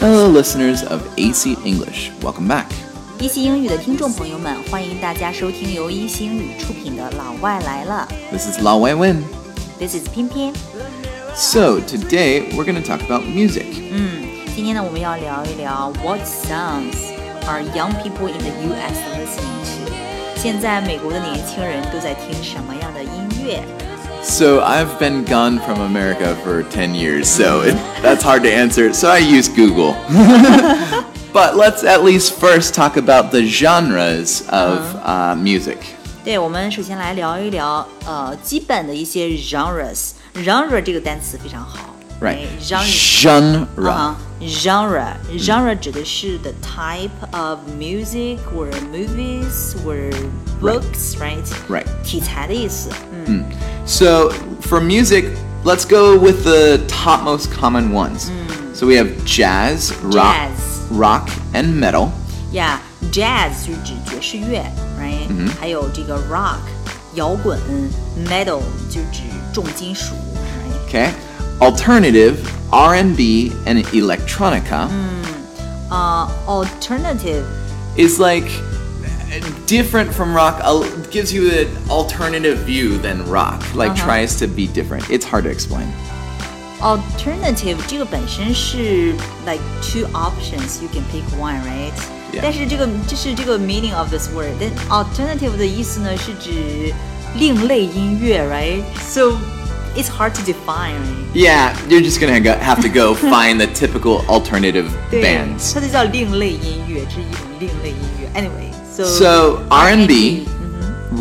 Hello, listeners of AC English. Welcome back. 一席英语的听众朋友们，欢迎大家收听由一席英语出品的《老外来了》。This is Lao Wei Wen. This is 翩翩。So today we're going to talk about music. Mm, 嗯，今天呢，我们要聊一聊 What songs are young people in the U.S. listening to？现在美国的年轻人都在听什么样的音乐？So, I've been gone from America for 10 years, so it, that's hard to answer. So, I use Google. but let's at least first talk about the genres of uh, music. 对，我们首先来聊一聊呃基本的一些 genres。genre 这个单词非常好 Right. genre Genre. 啊、genre genre 指的是 the type of music or movies or books right Right. 题材的意思。嗯 So, for music, let's go with the top most common ones. So, we have jazz, rock, Jazz. rock, and metal. 呀、jazz 就是指爵士乐，right？、还有这个 rock 摇滚，metal 就指重金属，right？ Okay. Alternative, R&B, and electronica Mm. 呃、alternative is like different from rock. al- Gives you an alternative view than rock. Like tries to be different. It's hard to explain. alternative 这个本身是 like two options you can pick one right Yeah. 但是这个这是这个 meaning of this word then alternative 的意思呢是指另类音乐 right so it's hard to define right Yeah, you're just gonna go, have to go find the typical alternative 对 bands. 它就叫另类音乐这是一种另类音乐 anyway so So R&B, R&B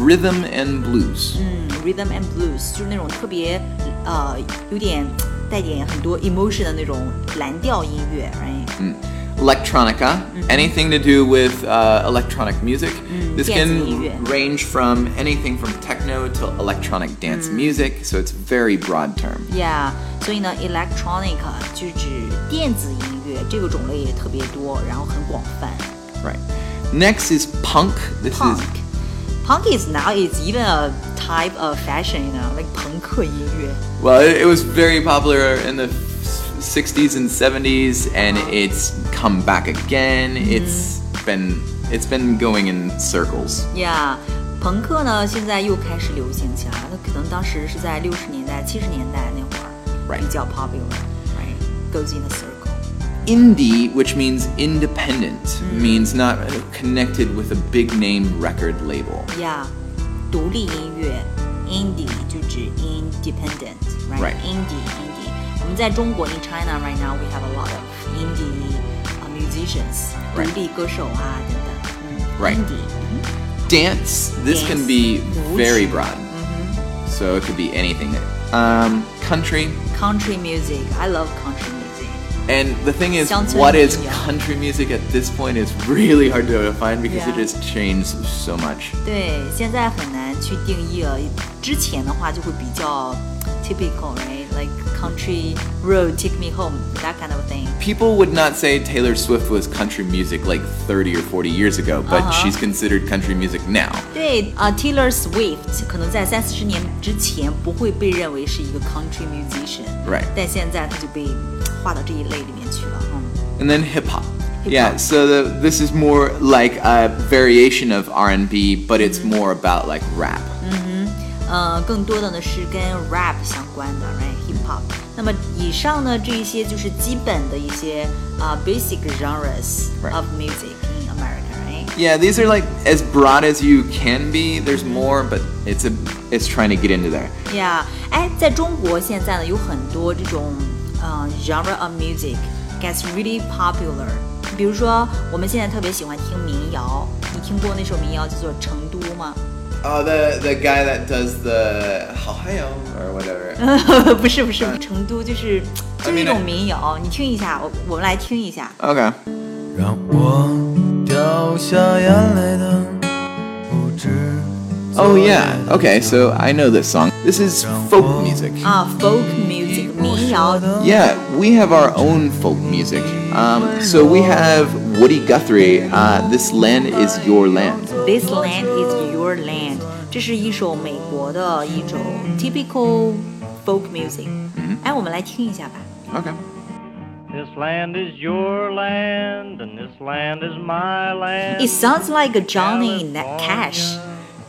rhythm and blues. 嗯，rhythm and blues 就是那种特别呃有点带点很多 emotion 的那种蓝调音乐，right？ Electronica, anything to do with uh, electronic music. this 电子音乐。 can range from anything from techno to electronic dance music, so it's a very broad term. Yeah，所以呢，electronic 就指电子音乐，这个种类也特别多，然后很广泛。 Right. Next is punk. This Punk。 is Punk is now is even a type of fashion, you know, like 朋克音乐。 well, it, it was very popular in the 60s and 70s, and it's come back again. It's been it's been going in circles. Yeah，朋克呢现在又开始流行起来了，它可能当时是在六十年代、七十年代那会儿 Right 比较 popular，right？Goes in a circle。 Indie, which means independent, means not uh, connected with a big name record label. Yeah，独立音乐，indie 就指 independent，right？ Right. Indie indie。我们在中国 in China right now we have a lot of indie uh, musicians，独 Right. 立歌手啊等等。嗯 Right. Indie。 Dance, this Dance. can be very Wuxu. broad. So it could be anything. Um, country. Country music, I love country music. And the thing is, 乡村 what is 民谣。 country music at this point is really hard to define because it Yeah. has changed so much. 对，现在很难去定义了。之前的话就会比较 typical，right？Like country road take me home that kind of thing。 People would not say Taylor Swift was country music like 30 or 40 years ago, but Uh-huh. she's considered country music now. 对啊、t a y l o r Swift 可能在三四十年之前不会被认为是一个 country musician， Right. 但现在他就被划到这一类里面去了。嗯 And then hip hop. Hip Yeah, hop. so the, this is more like a variation of R&B, but it's Mm-hmm. more about like rap. 呃，更多的呢是跟 rap 相关的，right？hip hop。那么以上呢这一些就是基本的一些啊、basic genres Right. of music in America，right？ Yeah, these are like as broad as you can be. There's more, but it's a it's trying to get into there. Yeah，哎，在中国现在呢有很多这种呃 genre of music gets really popular。比如说，我们现在特别喜欢听民谣，你听过那首民谣叫做《成都》吗？ Oh, the the guy that does the Hawaii or whatever. 不是不是，成都就是就是一 I mean, 种 I- 民谣，你听一下，我我们来听一下。 Okay. 让我掉下眼泪的不止 Oh yeah. Okay, so I know this song. This is folk music. 啊，folk music 民谣 Yeah, we have our own folk music. Um, so we have Woody Guthrie. Uh, this land is your land. This land is your land，这是一首美国的一种 typical folk music。哎，我们来听一下吧。 Okay. This land is your land, and this land is my land. It sounds like a Johnny Cash.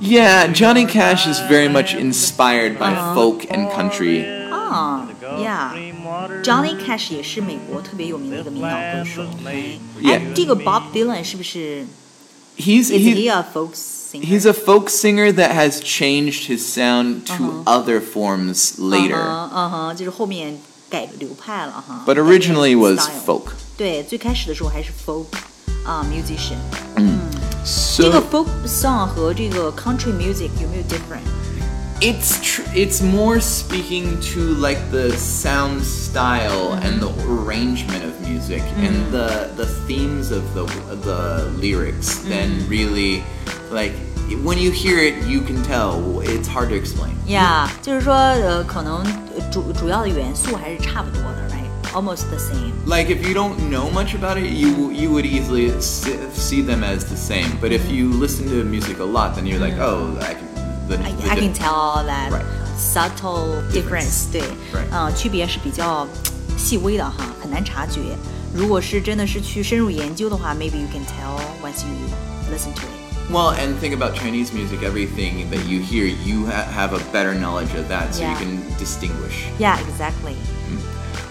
Yeah, Johnny Cash is very much inspired by folk and country. 啊，Yeah。Johnny Cash 也是美国特别有名的一个民谣歌手。哎 Yeah.，这个 Bob Dylan 是不是 He's is he he, a folk singer? he's a folk singer that has changed his sound to other forms later, 嗯哼嗯哼，就是后面改流派了哈。 but originally was Style folk. 对，最开始的时候还是 folk 啊、musician。 So 这个 folk song 和这个 country music 有没有 different？ It's tr- it's more speaking to like the sound style and the arrangement of music and the the themes of the the lyrics than really like when you hear it you can tell it's hard to explain. 呀、就是说呃，可能呃主主要的元素还是差不多的，right？Almost the same。 Like if you don't know much about it, you you would easily see, see them as the same. But if you listen to music a lot, then you're like, oh, I can. The, I, the I can diff- tell that Right. subtle Difference. difference，对， Right. 嗯、区别是比较细微的哈，很难察觉。如果是真的是去深入研究的话，maybe you can tell once you listen to it。 Well, and think about Chinese music. Everything that you hear, you ha- have a better knowledge of that, so Yeah. you can distinguish. Yeah, exactly.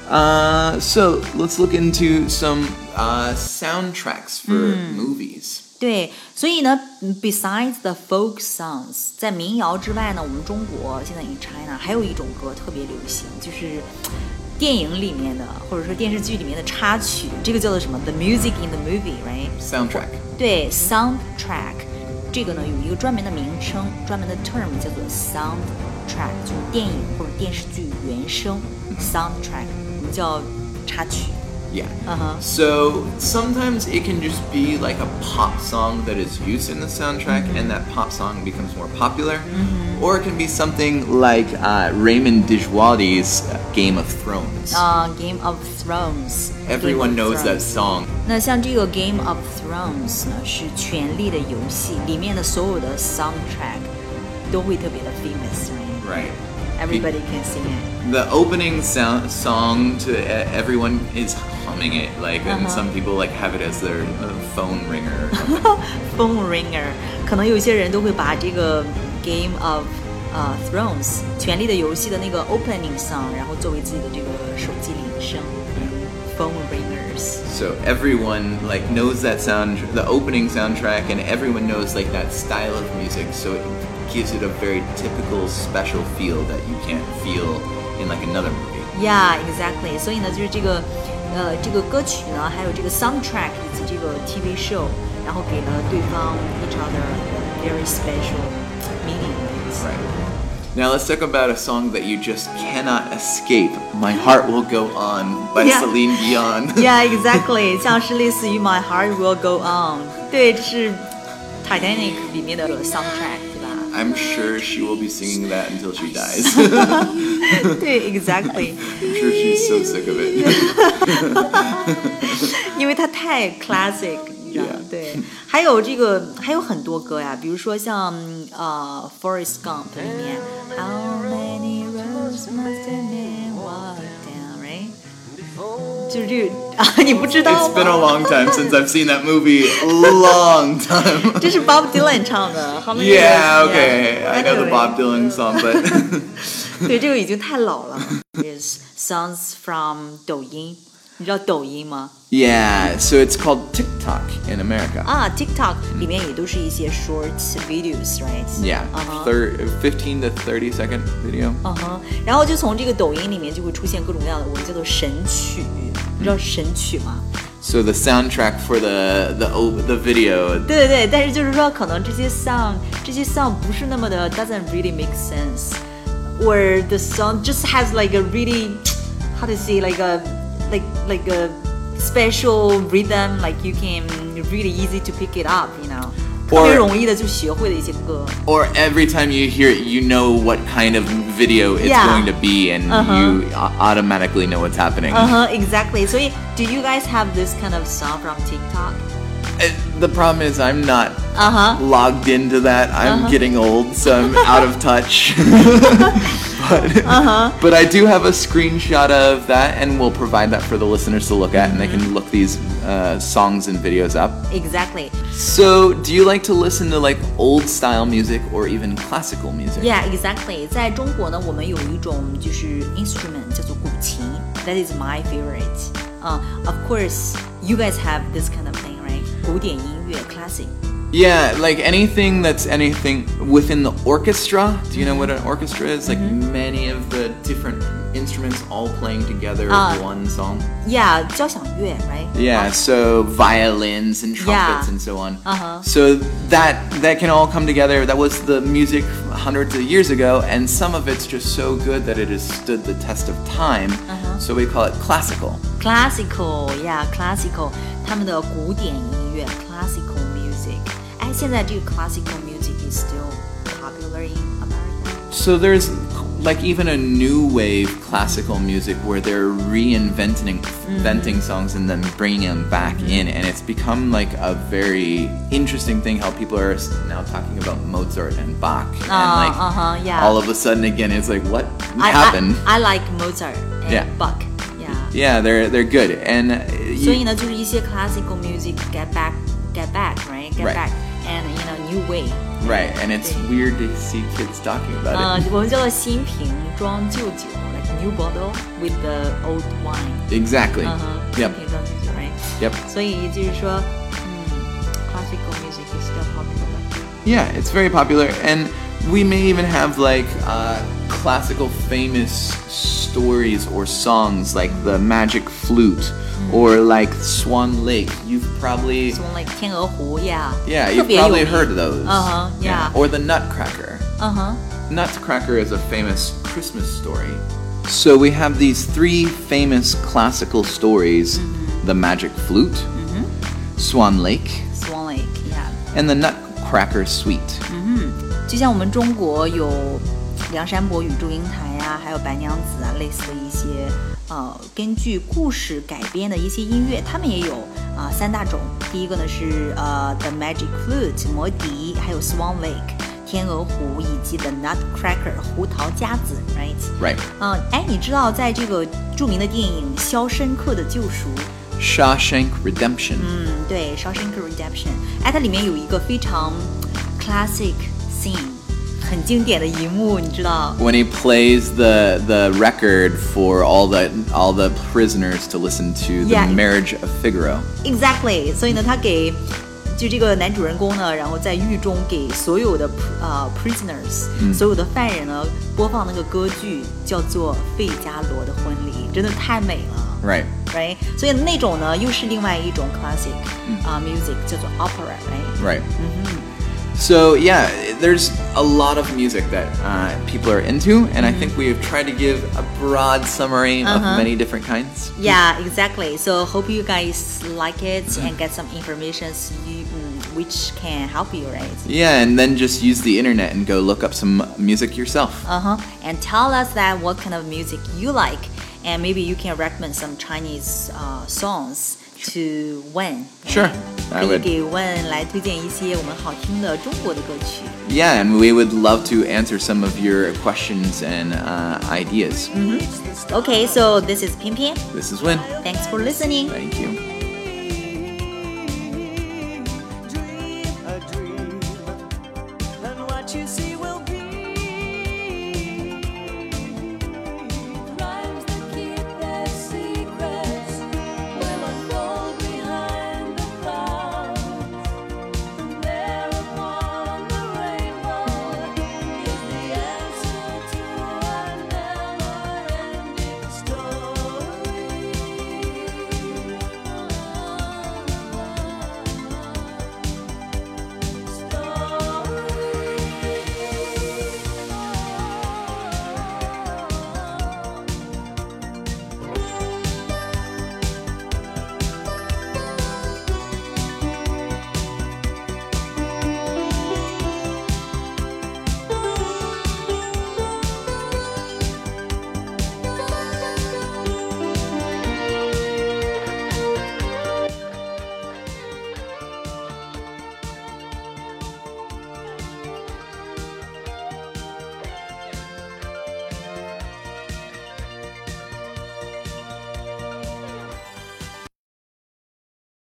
Uh, so let's look into some uh, soundtracks for movies. 对，所以呢嗯，besides the folk songs，在民谣之外呢，我们中国现在 in China 还有一种歌特别流行，就是电影里面的或者说电视剧里面的插曲，这个叫做什么？The music in the movie，right？ Soundtrack. 对，soundtrack， 这个呢有一个专门的名称，专门的 term 叫做 soundtrack，就是电影或者电视剧原声 soundtrack，我们叫插曲。Yeah. Uh-huh. So sometimes it can just be like a pop song that is used in the soundtrack, mm-hmm. and that pop song becomes more popular. Mm-hmm. Or it can be something like uh, Ramin Djawadi's Game of Thrones. Uh, Game of Thrones. Everyone Game knows Thrones. that song. 那像这个 Game of Thrones 呢，是《权力的游戏》里面的所有的 soundtrack 都会特别的 famous，right？Right. right. Everybody can sing it. The opening sound, song to everyone is humming it, like, and Uh-huh. some people like have it as their uh, phone ringer. Or something. Phone ringer，可能有些人都会把这个 Game of 呃 Thrones 权力的游戏的那个 opening song，然后作为自己的这个手机铃声。Phone ringers。 so everyone like knows that sound, the opening soundtrack, and everyone knows like that style of music. So it gives it a very typical, special feel that you can't feel in like another movie. Yeah, exactly. 所以呢，就是这个， 呃，这个歌曲呢，还有这个 soundtrack 以及这个 TV show，然后给了对方 each other a very special meaning. Right. Now let's talk about a song that you just cannot escape. My Heart Will Go On by Yeah. Celine Dion. Yeah, exactly. 像是类似于 My Heart Will Go On，对，这是 Titanic 里面的 soundtrack，对吧？ I'm sure she will be singing that until she dies. I'm sure she's so sick of it。因为它太 classic，你知道吗？对，还有这个还有很多歌呀，比如说像呃《Forrest Gump》里面，How many roads must I？就是这个啊，你不知道 It's been a 吗？ long time since I've seen that movie. Long time. 这是 Bob Dylan 唱的。How many Yeah, roads- okay. yeah. I know the Anyway. Bob Dylan song, but 对，这个已经太老了。Is songs from 抖音， 你知道抖音吗？ yeah. So it's called TikTok in America. 啊，TikTok 里面也都是一些 short videos，right？ Yeah, 嗯哼 thir- 15 to 30 second video. 嗯哼，然后就从这个抖音里面就会出现各种各样的我们叫做神曲，你知道神曲吗？ So the soundtrack for the the o- the video. 对对对，但是就是说，可能这些 song 这些 song 不是那么的 doesn't really make sense，or the song just has like a really how to say like a like like a special rhythm, like you can really easy to pick it up, you know. Or, or every time you hear it, you know what kind of video it's yeah. going to be, and uh -huh. you automatically know what's happening. Uh huh. Exactly. So, do you guys have this kind of song from TikTok? Uh, the problem is I'm not uh -huh. logged into that. I'm uh -huh. getting old, so I'm out of touch. but, Uh-huh. but I do have a screenshot of that, and we'll provide that for the listeners to look at, and they Mm-hmm. can look these uh, songs and videos up. Exactly. So, do you like to listen to like old style music or even classical music? Yeah, exactly. 在中国呢，我们有一种就是 instrument 叫做古琴，That is my favorite. Uh, of course, you guys have this kind of thing, right? 古典音乐 classic. Yeah, like anything that's anything within the orchestra. Do you know what an orchestra is? Like Mm-hmm. many of the different instruments all playing together Ah. one song. Yeah, 交响乐，right? Yeah, so violins and trumpets Yeah. and so on. Uh-huh. So that that can all come together. That was the music hundreds of years ago, and some of it's just so good that it has stood the test of time. Uh-huh. So we call it classical. Classical, yeah, classical，他们的古典音 乐 classical music。哎，现在这个 classical music is still popular in America. So there's like even a new wave classical music where they're reinventing inventing songs and then bringing them back in, and it's become like a very interesting thing how people are now talking about Mozart and Bach, and Uh, like uh-huh, yeah. all of a sudden again it's like what I, happened? I, I like Mozart and Yeah. Bach. Yeah. yeah, they're they're good, and uh, you- 所以呢，就是一些 classical music get back, get back, right? Get Right. back, and you know new way. right, and it's weird to see kids talking about 呃 it.，我们叫做新瓶装旧酒，like new bottle with the old wine. Exactly. 嗯哼， Yep. 新瓶装旧酒，right? Yep. 所以也就是说，嗯，classical music is still popular. Yeah, it's very popular, and we may even have like uh, classical famous stories or songs like the Magic Flute or like Swan Lake. You've probably 什么 like 天鹅湖，yeah. yeah, 特 you've 别有 probably 名 heard those. Uh-huh, yeah. Or the Nutcracker. 嗯哼 Nutcracker is a famous Christmas story. So we have these three famous classical stories: the Magic Flute, Swan Lake, ，Swan Lake，yeah. and the Nutcracker Suite. 就像我们中国有 梁山伯与祝英台啊，还有白娘子啊，类似的一些呃根据故事改编的一些音乐，他们也有啊、三大种。第一个呢是呃 The Magic Flute 魔笛，还有 Swan Lake 天鹅湖，以及 The Nutcracker 胡桃夹子，right？Right. 嗯，哎，你知道在这个著名的电影《肖申克的救赎》Shawshank Redemption. 嗯，对，《Shawshank Redemption》，哎，它里面有一个非常 classic scene，很经典的一幕，你知道？ when he plays the the record for all the all the prisoners to listen to the Yeah. marriage of Figaro. Exactly，所以呢，他给就这个男主人公呢，然后在狱中给所有的呃 prisoners，、所有的犯人呢播放那个歌剧，叫做《费加罗的婚礼》，真的太美了。 Right. Right，所以那种呢又是另外一种 classic 啊、music，叫做 opera，right？ Right. So yeah, there's a lot of music that uh, people are into, and I think we have tried to give a broad summary of many different kinds. Yeah, exactly. So hope you guys like it and get some information which can help you, right? Yeah, and then just use the internet and go look up some music yourself. Uh huh. And tell us that what kind of music you like, and maybe you can recommend some Chinese uh, songs to Wen. Sure, 可以 would. 给 Wen 来推荐一些我们好听的中国的歌曲。 Yeah, and we would love to answer some of your questions and uh, ideas. Okay, so this is Pian Pian. This is Win. Thanks for listening. Thank you.